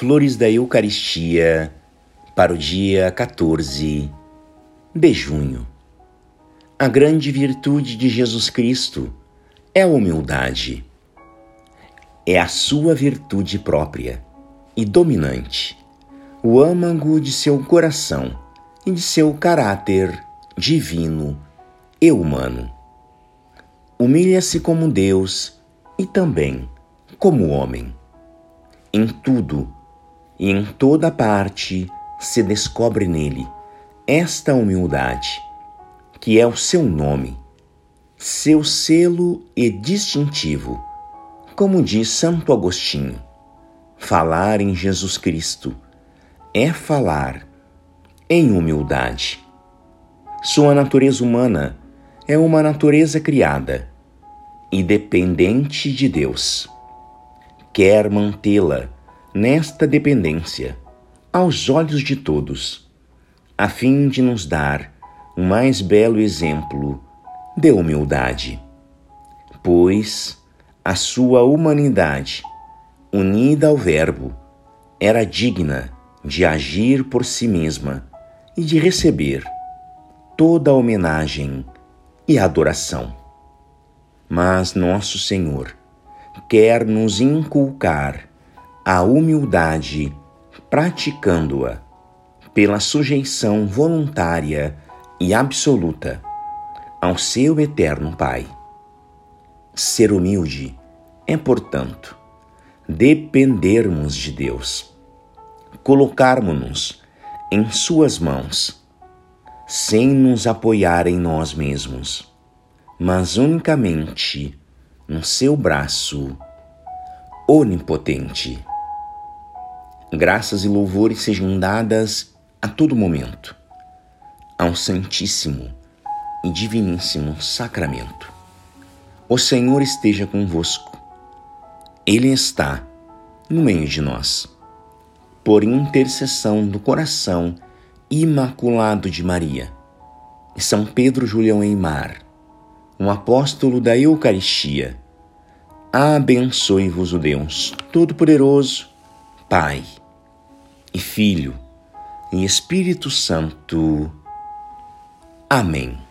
Flores da Eucaristia para o dia 14 de junho. A grande virtude de Jesus Cristo é a humildade. É a sua virtude própria e dominante, o âmago de seu coração e de seu caráter divino e humano. Humilha-se como Deus e também como homem. Em tudo e em toda parte se descobre nele esta humildade, que é o seu nome, seu selo e distintivo, como diz Santo Agostinho. Falar em Jesus Cristo é falar em humildade. Sua natureza humana é uma natureza criada e dependente de Deus quer mantê-la nesta dependência aos olhos de todos, a fim de nos dar o mais belo exemplo de humildade. Pois a sua humanidade, unida ao Verbo, era digna de agir por si mesma e de receber toda a homenagem e adoração. Mas nosso Senhor quer nos inculcar a humildade, praticando-a pela sujeição voluntária e absoluta ao seu eterno Pai. Ser humilde é, portanto, dependermos de Deus, colocarmos-nos em Suas mãos, sem nos apoiar em nós mesmos, mas unicamente no seu braço onipotente. Graças e louvores sejam dadas a todo momento ao Santíssimo e Diviníssimo Sacramento. O Senhor esteja convosco, Ele está no meio de nós. Por intercessão do coração imaculado de Maria e São Pedro Julião Eimar, um apóstolo da Eucaristia, abençoe-vos o Deus Todo-Poderoso, Pai e Filho e Espírito Santo. Amém.